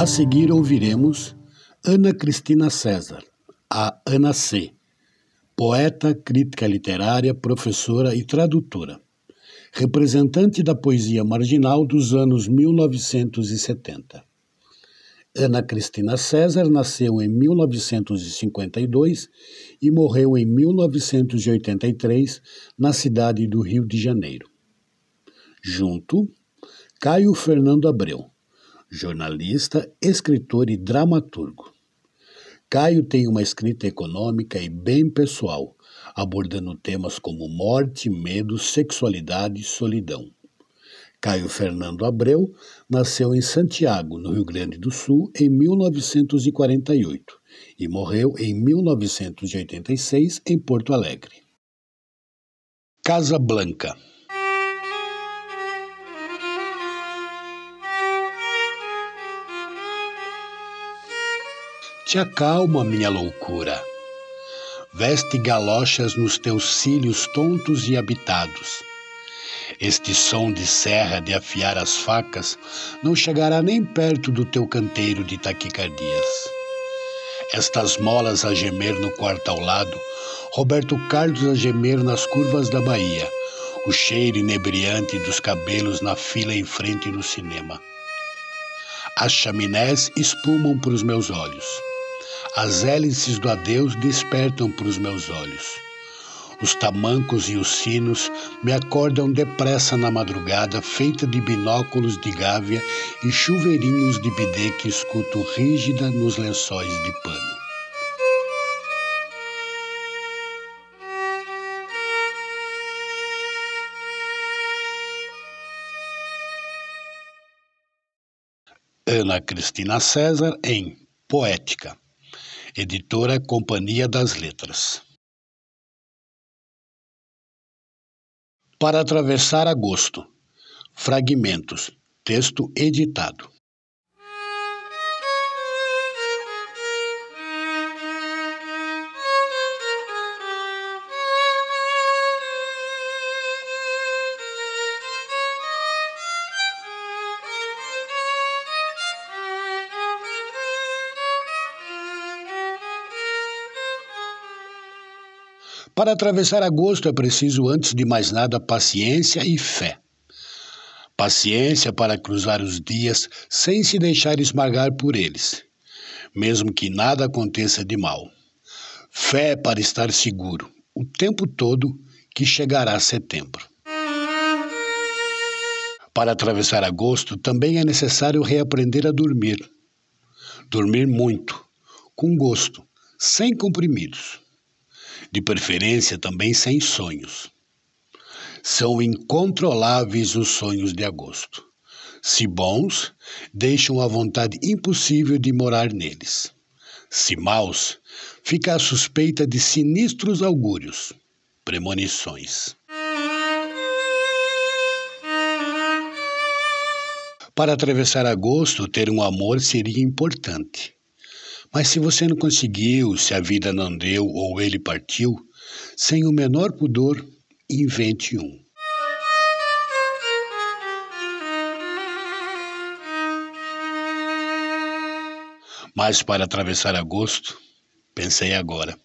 A seguir ouviremos Ana Cristina César, a Ana C., poeta, crítica literária, professora e tradutora, representante da poesia marginal dos anos 1970. Ana Cristina César nasceu em 1952 e morreu em 1983 na cidade do Rio de Janeiro. Junto, Caio Fernando Abreu, jornalista, escritor e dramaturgo. Caio tem uma escrita econômica e bem pessoal, abordando temas como morte, medo, sexualidade e solidão. Caio Fernando Abreu nasceu em Santiago, no Rio Grande do Sul, em 1948 e morreu em 1986 em Porto Alegre. Casa Blanca Te acalma, minha loucura. Veste galochas nos teus cílios tontos e habitados este som de serra de afiar as facas não chegará nem perto do teu canteiro de taquicardias. Estas molas a gemer no quarto ao lado, Roberto Carlos a gemer nas curvas da Bahia, o cheiro inebriante dos cabelos na fila em frente no cinema. As chaminés espumam para os meus olhos. As hélices do adeus despertam para os meus olhos. Os tamancos e os sinos me acordam depressa na madrugada, feita de binóculos de gávea e chuveirinhos de bidê que escuto rígida nos lençóis de pano. Ana Cristina César em Poética, editora Companhia das Letras. Para atravessar agosto. Fragmentos. Texto editado. Para atravessar agosto é preciso, antes de mais nada, paciência e fé. Paciência para cruzar os dias sem se deixar esmagar por eles, mesmo que nada aconteça de mal. Fé para estar seguro, o tempo todo, que chegará setembro. Para atravessar agosto, também é necessário reaprender a dormir. Dormir muito, com gosto, sem comprimidos de preferência também sem sonhos. São incontroláveis os sonhos de agosto. Se bons, deixam a vontade impossível de morar neles. Se maus, fica a suspeita de sinistros augúrios, premonições. Para atravessar agosto, ter um amor seria importante. Mas se você não conseguiu, se a vida não deu ou ele partiu, sem o menor pudor, invente um. Mas para atravessar agosto, pensei agora,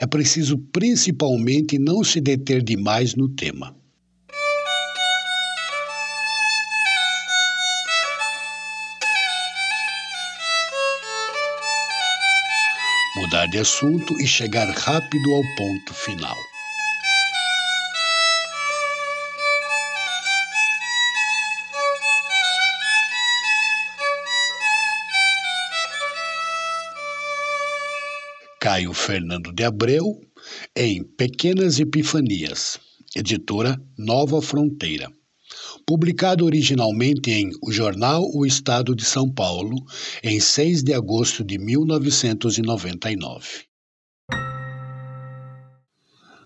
é preciso principalmente não se deter demais no tema. De assunto e chegar rápido ao ponto final. Caio Fernando de Abreu, em Pequenas Epifanias, editora Nova Fronteira. Publicado originalmente em O Jornal O Estado de São Paulo, em 6 de agosto de 1999.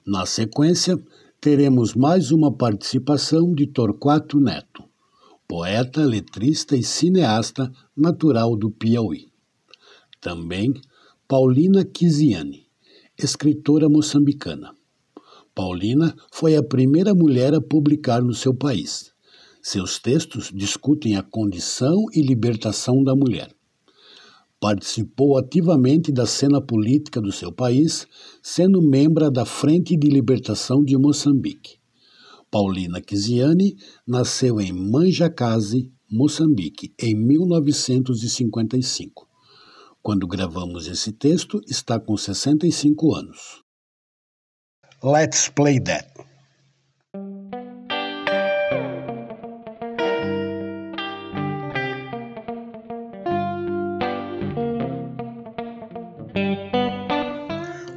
Na sequência, teremos mais uma participação de Torquato Neto, poeta, letrista e cineasta natural do Piauí. Também Paulina Kiziane, escritora moçambicana. Paulina foi a primeira mulher a publicar no seu país. Seus textos discutem a condição e libertação da mulher. Participou ativamente da cena política do seu país, sendo membro da Frente de Libertação de Moçambique. Paulina Kiziane nasceu em Manjacase, Moçambique, em 1955. Quando gravamos esse texto, está com 65 anos. Let's play that.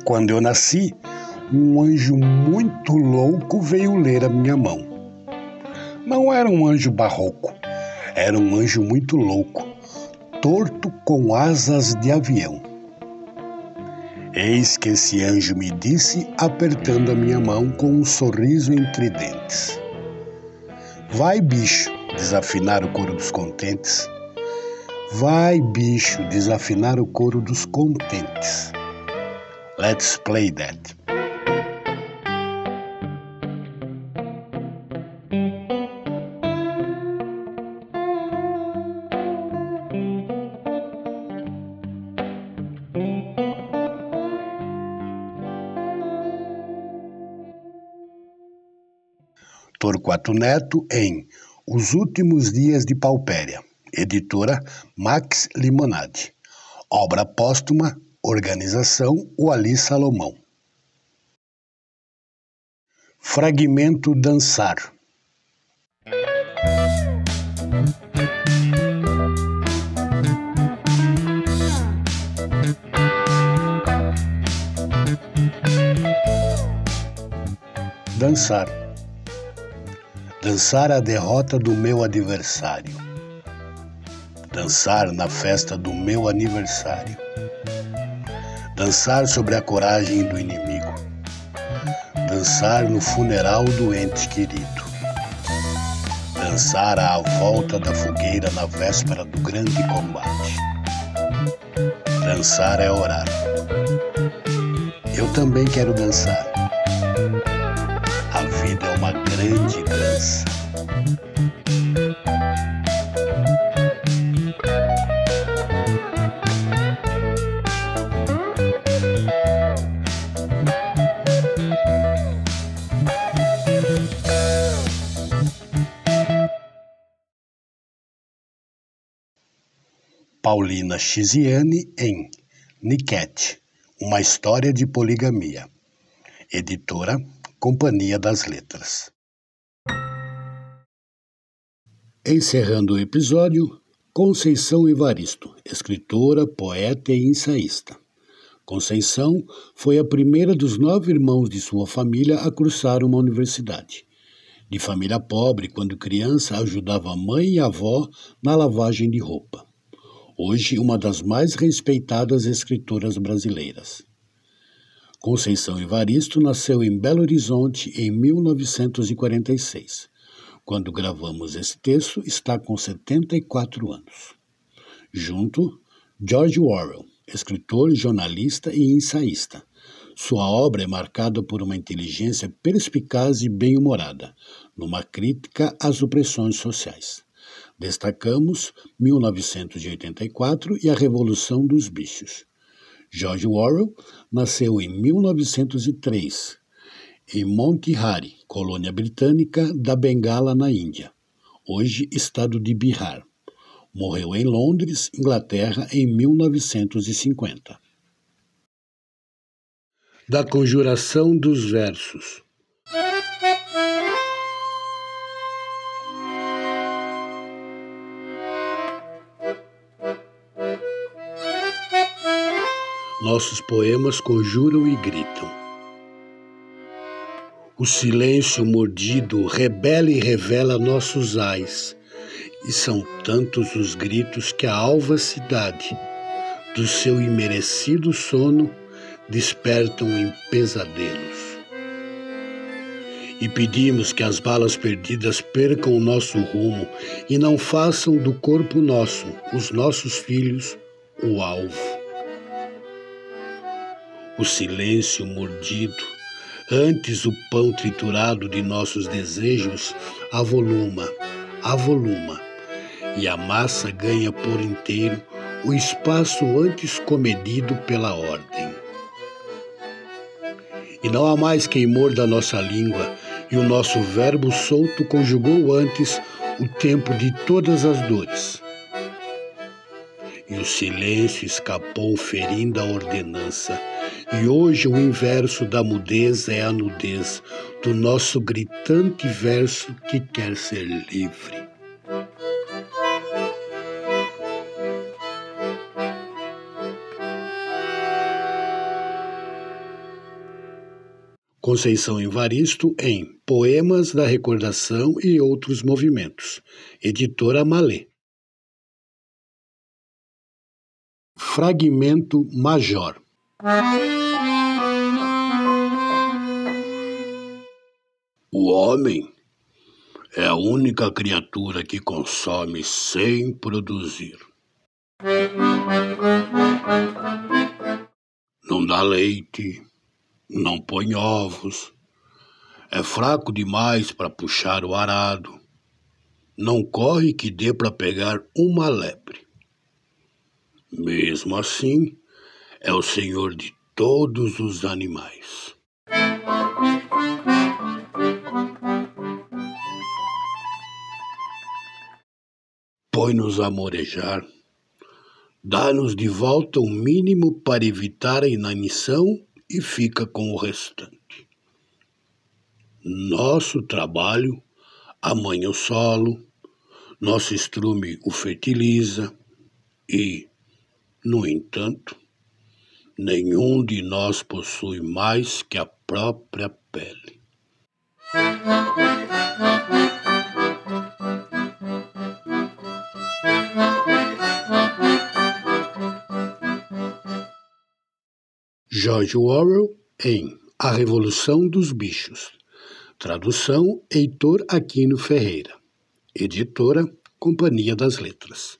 Quando eu nasci, um anjo muito louco veio ler a minha mão. Não era um anjo barroco, era um anjo muito louco torto com asas de avião. Eis que esse anjo me disse, apertando a minha mão com um sorriso entre dentes. Vai, bicho, desafinar o coro dos contentes. Vai, bicho, desafinar o coro dos contentes. Let's play that. Torquato Neto em Os Últimos Dias de Paupéria, editora Max Limonade. Obra póstuma, organização Wally Salomão. Fragmento Dançar. Dançar dançar a derrota do meu adversário, dançar na festa do meu aniversário, dançar sobre a coragem do inimigo, dançar no funeral do ente querido, dançar à volta da fogueira na véspera do grande combate. Dançar é orar. Eu também quero dançar vida é uma grande dança. Paulina Chiziane em Niquete, uma história de poligamia. Editora Companhia das Letras. Encerrando o episódio, Conceição Evaristo, escritora, poeta e ensaísta. Conceição foi a primeira dos nove irmãos de sua família a cursar uma universidade. De família pobre, quando criança, ajudava a mãe e avó na lavagem de roupa. Hoje, uma das mais respeitadas escritoras brasileiras. Conceição Evaristo nasceu em Belo Horizonte em 1946. Quando gravamos esse texto, está com 74 anos. Junto, George Orwell, escritor, jornalista e ensaísta. Sua obra é marcada por uma inteligência perspicaz e bem-humorada, numa crítica às opressões sociais. Destacamos 1984 e a Revolução dos Bichos. George Orwell nasceu em 1903, em Monte Hari, colônia britânica da Bengala, na Índia, hoje estado de Bihar. Morreu em Londres, Inglaterra, em 1950. da conjuração dos versos. Nossos poemas conjuram e gritam. O silêncio mordido rebela e revela nossos ais, e são tantos os gritos que a alva cidade, do seu imerecido sono, despertam em pesadelos. E pedimos que as balas perdidas percam o nosso rumo e não façam do corpo nosso, os nossos filhos, o alvo. O silêncio mordido Antes o pão triturado de nossos desejos avoluma, avoluma, e a massa ganha por inteiro o espaço antes comedido pela ordem. E não há mais queimor da nossa língua, e o nosso verbo solto conjugou antes o tempo de todas as dores. E o silêncio escapou ferindo a ordenança e hoje o inverso da mudez é a nudez do nosso gritante verso que quer ser livre. Conceição Evaristo em Poemas da Recordação e Outros Movimentos, editora Malê. Fragmento Major o homem é a única criatura que consome sem produzir. Não dá leite, não põe ovos, é fraco demais para puxar o arado, não corre que dê para pegar uma lebre. Mesmo assim, é o Senhor de todos os animais. Põe-nos a morejar, dá-nos de volta o mínimo para evitar a inanição e fica com o restante. Nosso trabalho amanha o solo, nosso estrume o fertiliza e, no entanto, Nenhum de nós possui mais que a própria pele. George Orwell em A Revolução dos Bichos. Tradução Heitor Aquino Ferreira. Editora Companhia das Letras.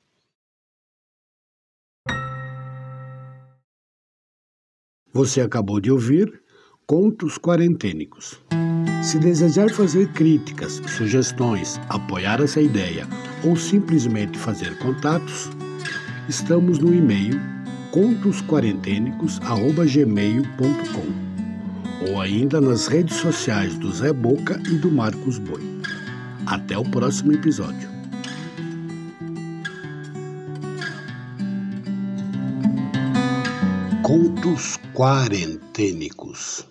Você acabou de ouvir Contos Quarentênicos. Se desejar fazer críticas, sugestões, apoiar essa ideia ou simplesmente fazer contatos, estamos no e-mail contosquarentênicos@gmail.com ou ainda nas redes sociais do Zé Boca e do Marcos Boi. Até o próximo episódio. Contos quarentênicos.